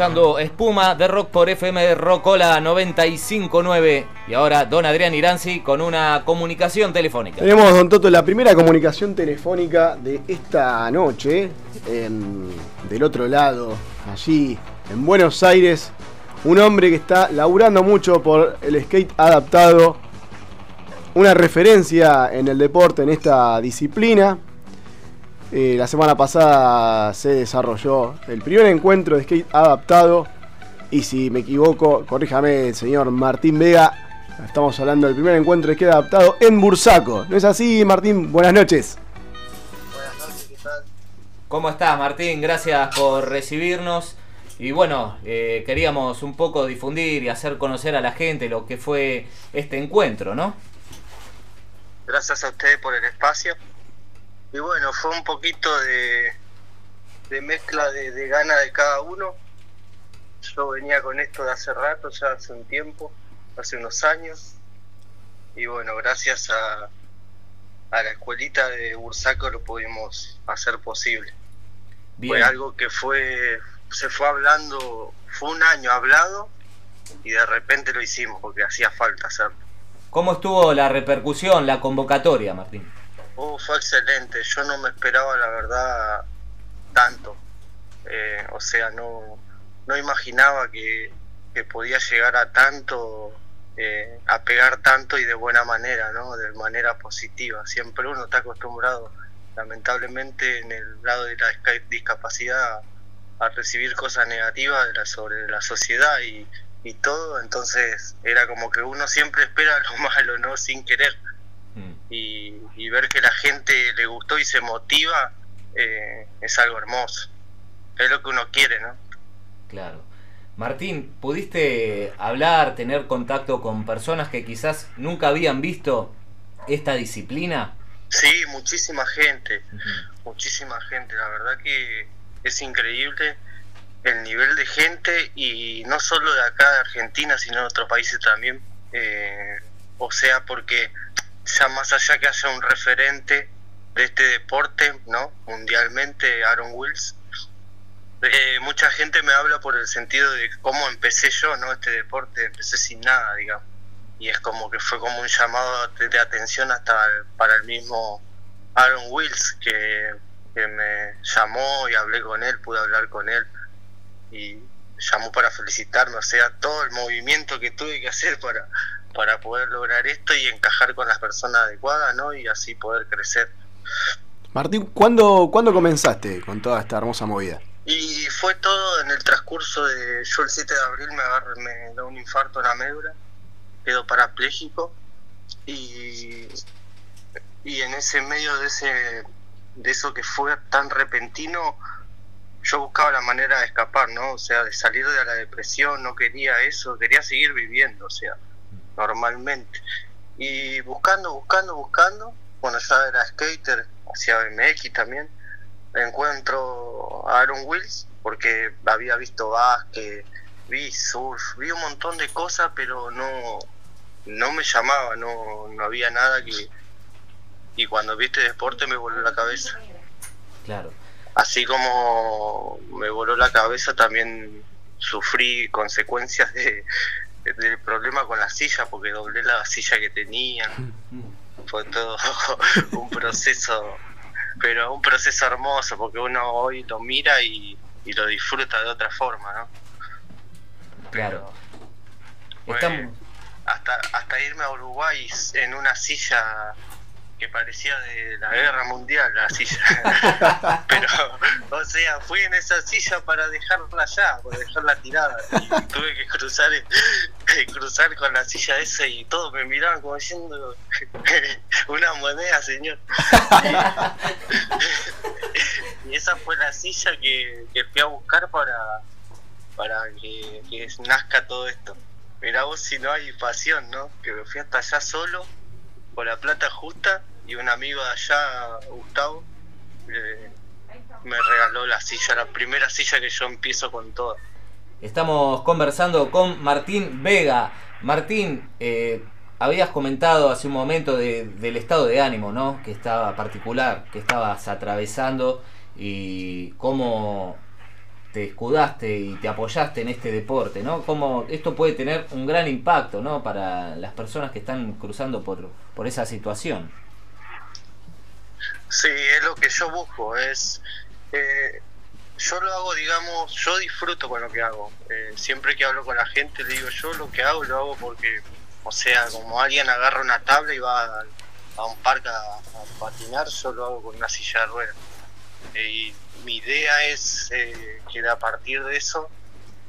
escuchando Espuma de Rock por FM Rockola 959. Y ahora don Adrián Iranzi con una comunicación telefónica. Tenemos, don Toto, la primera comunicación telefónica de esta noche. del otro lado, allí en Buenos Aires, un hombre que está laburando mucho por el skate adaptado. Una referencia en el deporte, en esta disciplina. Eh, la semana pasada se desarrolló el primer encuentro de skate adaptado. Y si me equivoco, corríjame, señor Martín Vega. Estamos hablando del primer encuentro de skate adaptado en Bursaco. ¿No es así, Martín? Buenas noches. Buenas noches, ¿qué tal? ¿Cómo estás, Martín? Gracias por recibirnos. Y bueno, eh, queríamos un poco difundir y hacer conocer a la gente lo que fue este encuentro, ¿no? Gracias a ustedes por el espacio. Y bueno, fue un poquito de, de mezcla de, de gana de cada uno. Yo venía con esto de hace rato, ya hace un tiempo, hace unos años. Y bueno, gracias a, a la escuelita de Bursaco lo pudimos hacer posible. Fue algo que fue, se fue hablando, fue un año hablado y de repente lo hicimos porque hacía falta hacerlo. ¿Cómo estuvo la repercusión, la convocatoria, Martín? Oh, fue excelente. Yo no me esperaba, la verdad, tanto. Eh, o sea, no, no imaginaba que, podía llegar a tanto, eh, a pegar tanto y de buena manera, ¿no? De manera positiva. Siempre uno está acostumbrado, lamentablemente, en el lado de la discapacidad, a recibir cosas negativas de la, sobre la sociedad y, y todo. Entonces, era como que uno siempre espera lo malo, ¿no? Sin querer y, ver que la gente le gustó y se motiva eh, es algo hermoso. Es lo que uno quiere, ¿no? Claro. Martín, ¿pudiste hablar, tener contacto con personas que quizás nunca habían visto esta disciplina? Sí, muchísima gente, muchísima gente. La verdad que es increíble el nivel de gente y no solo de acá de Argentina, sino de otros países también. Eh, o sea, porque ya más allá que haya un referente de este deporte, ¿no? Mundialmente, Aaron Wills. Eh, mucha gente me habla por el sentido de cómo empecé yo, ¿no? Este deporte, empecé sin nada, digamos. Y es como que fue como un llamado de, atención hasta para el mismo Aaron Wills, que, que me llamó y hablé con él, pude hablar con él. Y llamó para felicitarme, o sea, todo el movimiento que tuve que hacer para, para poder lograr esto y encajar con las personas adecuadas, ¿no? Y así poder crecer. Martín, ¿cuándo, ¿cuándo comenzaste con toda esta hermosa movida? Y fue todo en el transcurso de. Yo el 7 de abril me, agarro, me da un infarto en la médula, quedo parapléjico y, y en ese medio de ese de eso que fue tan repentino, yo buscaba la manera de escapar, ¿no? O sea, de salir de la depresión, no quería eso, quería seguir viviendo, o sea, normalmente. Y buscando, buscando, buscando, bueno, ya era skater, hacía BMX también, encuentro a Aaron Wills, porque había visto básquet, vi surf, vi un montón de cosas, pero no, no me llamaba, no, no había nada que... Y cuando vi este deporte me voló la cabeza. Claro. Así como me voló la cabeza, también sufrí consecuencias de, del problema con la silla porque doblé la silla que tenía. Fue todo un proceso, pero un proceso hermoso porque uno hoy lo mira y, lo disfruta de otra forma, ¿no? Claro. hasta, hasta irme a Uruguay en una silla que parecía de la guerra mundial la silla. Pero, o sea, fui en esa silla para dejarla allá, para dejarla tirada. Y tuve que cruzar, cruzar con la silla esa y todos me miraban como diciendo una moneda, señor. y esa fue la silla que, fui a buscar para, para que, que nazca todo esto. Mirá vos si no hay pasión, ¿no? Que me fui hasta allá solo, con la plata justa y un amigo de allá, Gustavo, me regaló la silla, la primera silla que yo empiezo con todo. Estamos conversando con Martín Vega. Martín, eh, habías comentado hace un momento del estado de ánimo, ¿no? Que estaba particular, que estabas atravesando y cómo te escudaste y te apoyaste en este deporte, ¿no? Como esto puede tener un gran impacto, ¿no? Para las personas que están cruzando por, por esa situación. Sí, es lo que yo busco, es... Eh, yo lo hago, digamos, yo disfruto con lo que hago. Eh, siempre que hablo con la gente le digo, yo lo que hago lo hago porque, o sea, como alguien agarra una tabla y va a, un parque a, patinar, yo lo hago con una silla de ruedas. Eh, y mi idea es eh, que a partir de eso,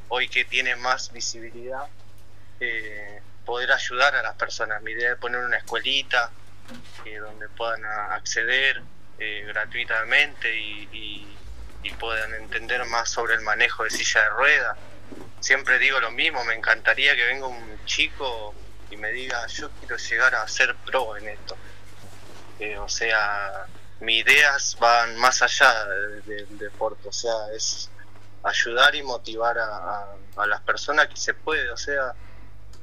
hoy que tiene más visibilidad, eh, poder ayudar a las personas. Mi idea es poner una escuelita donde puedan acceder gratuitamente y y puedan entender más sobre el manejo de silla de ruedas. Siempre digo lo mismo, me encantaría que venga un chico y me diga, yo quiero llegar a ser pro en esto. Eh, o sea, mis ideas van más allá del deporte, o sea, es ayudar y motivar a, a, las personas que se puede, o sea,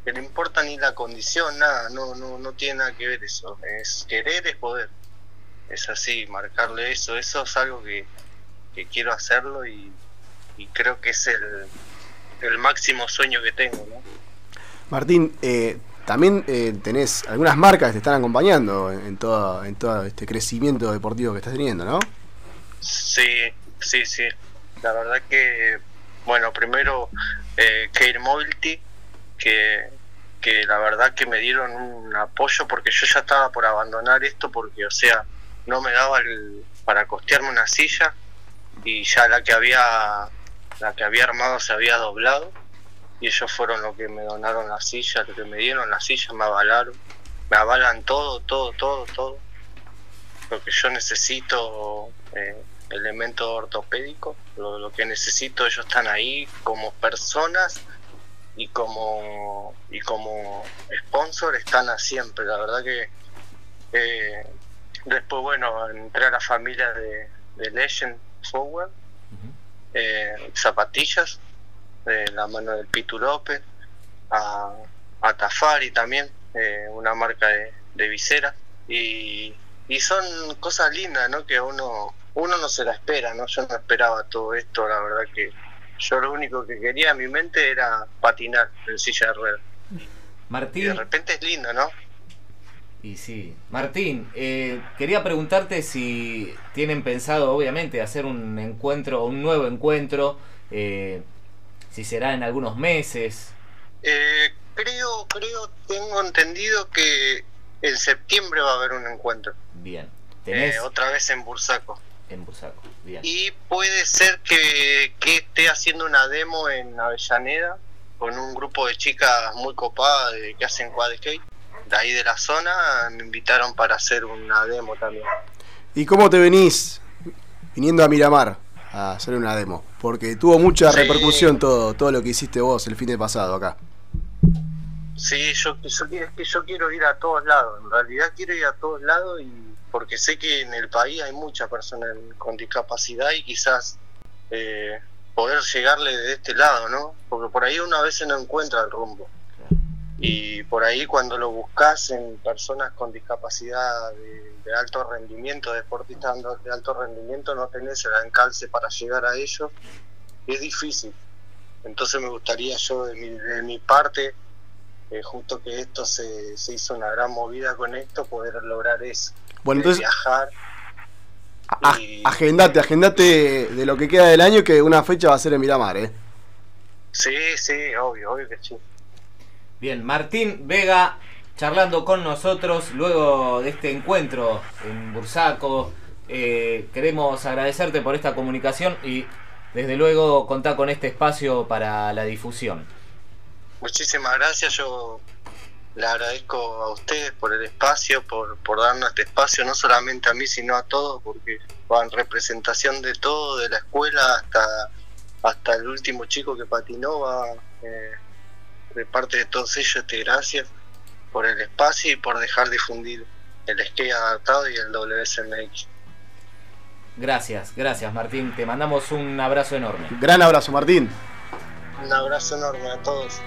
que no importa ni la condición, nada, no, no, no tiene nada que ver eso, es querer es poder, es así, marcarle eso, eso es algo que, quiero hacerlo y, creo que es el, máximo sueño que tengo. ¿no? Martín, eh, también eh, tenés algunas marcas que te están acompañando en, todo, en todo este crecimiento deportivo que estás teniendo, ¿no? Sí, sí, sí. La verdad que, bueno, primero eh, Care Mobility, que, que la verdad que me dieron un apoyo porque yo ya estaba por abandonar esto porque, o sea, no me daba el, para costearme una silla y ya la que había la que había armado se había doblado y ellos fueron los que me donaron la silla, los que me dieron la silla, me avalaron, me avalan todo, todo, todo, todo. Lo que yo necesito, eh, elemento ortopédico, lo, que necesito, ellos están ahí como personas y como y como sponsor están a siempre. La verdad que eh, después, bueno, entré a la familia de, de Legend Forward, eh, zapatillas de la mano del Pitu López, a, a Tafari también, eh, una marca de, de visera. Y, y son cosas lindas, ¿no? Que uno, uno no se la espera, ¿no? Yo no esperaba todo esto, la verdad que yo lo único que quería en mi mente era patinar en silla de ruedas. Martín. Y de repente es lindo, ¿no? Y sí. Martín, eh, quería preguntarte si tienen pensado, obviamente, hacer un encuentro, un nuevo encuentro, eh, si será en algunos meses. Eh, creo, creo, tengo entendido que en septiembre va a haber un encuentro. Bien. ¿Tenés? otra vez en Bursaco. En Bursaco, bien. Y puede ser que, que esté haciendo una demo en Avellaneda con un grupo de chicas muy copadas que hacen quad skate de ahí de la zona me invitaron para hacer una demo también. ¿Y cómo te venís viniendo a Miramar a hacer una demo? Porque tuvo mucha repercusión todo, todo lo que hiciste vos el fin de pasado acá. Sí, yo, yo, yo quiero ir a todos lados, en realidad quiero ir a todos lados y porque sé que en el país hay muchas personas con discapacidad y quizás eh, poder llegarle de este lado, ¿no? Porque por ahí una vez no encuentra el rumbo y por ahí cuando lo buscas en personas con discapacidad de, alto rendimiento, deportistas de alto rendimiento, no tenés el alcance para llegar a ellos, es difícil. Entonces me gustaría yo de mi, de mi parte, eh, justo que esto se, se, hizo una gran movida con esto, poder lograr eso. Bueno, entonces... Viajar. Agendate, agendate de lo que queda del año que una fecha va a ser en Miramar, ¿eh? Sí, sí, obvio, obvio que sí. Bien, Martín Vega charlando con nosotros luego de este encuentro en Bursaco. Eh, queremos agradecerte por esta comunicación y desde luego contar con este espacio para la difusión. Muchísimas gracias, yo le agradezco a ustedes por el espacio, por, por darnos este espacio, no solamente a mí, sino a todos, porque van representación de todo, de la escuela hasta, hasta el último chico que patinó, va, eh, de parte de todos ellos, te gracias por el espacio y por dejar difundir el skate adaptado y el WSMX. Gracias, gracias Martín. Te mandamos un abrazo enorme. Gran abrazo Martín. Un abrazo enorme a todos.